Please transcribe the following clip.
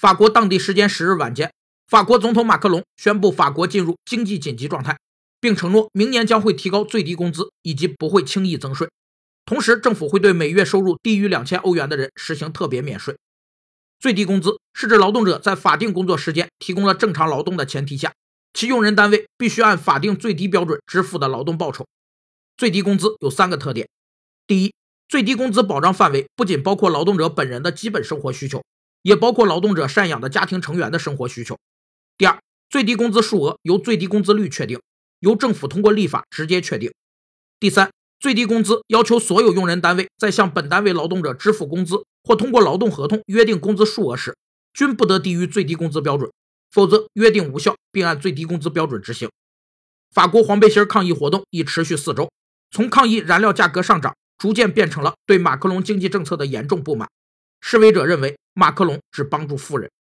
法国当地时间十日晚间，法国总统马克龙宣布法国进入经济紧急状态，并承诺明年将会提高最低工资以及不会轻易增税。同时，政府会对每月收入低于两千欧元的人实行特别免税。最低工资是指劳动者在法定工作时间提供了正常劳动的前提下，其用人单位必须按法定最低标准支付的劳动报酬。最低工资有三个特点：第一，最低工资保障范围不仅包括劳动者本人的基本生活需求，也包括劳动者赡养的家庭成员的生活需求；第二，最低工资数额由最低工资率确定，由政府通过立法直接确定；第三。最低工资要求所有用人单位在向本单位劳动者支付工资或通过劳动合同约定工资数额时，均不得低于最低工资标准，否则约定无效，并按最低工资标准执行。法国黄背心抗议活动已持续四周，从抗议燃料价格上涨，逐渐变成了对马克龙经济政策的严重不满。示威者认为马克龙只帮助富人。